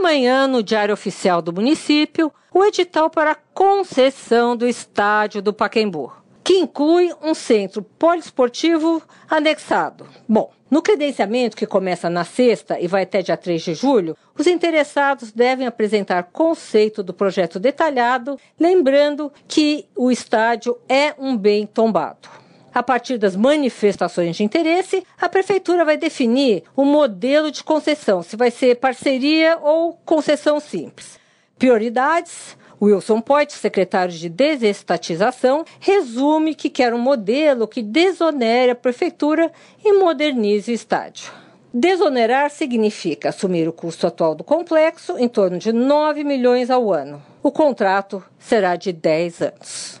amanhã, no Diário Oficial do Município, o edital para concessão do estádio do Paquembu, que inclui um centro poliesportivo anexado. Bom, no credenciamento, que começa na sexta e vai até dia 3 de julho, os interessados devem apresentar conceito do projeto detalhado, lembrando que o estádio é um bem tombado. A partir das manifestações de interesse, a Prefeitura vai definir o modelo de concessão, se vai ser parceria ou concessão simples. Prioridades: Wilson Poit, secretário de Desestatização, resume que quer um modelo que desonere a prefeitura e modernize o estádio. Desonerar significa assumir o custo atual do complexo, em torno de 9 milhões ao ano. O contrato será de 10 anos.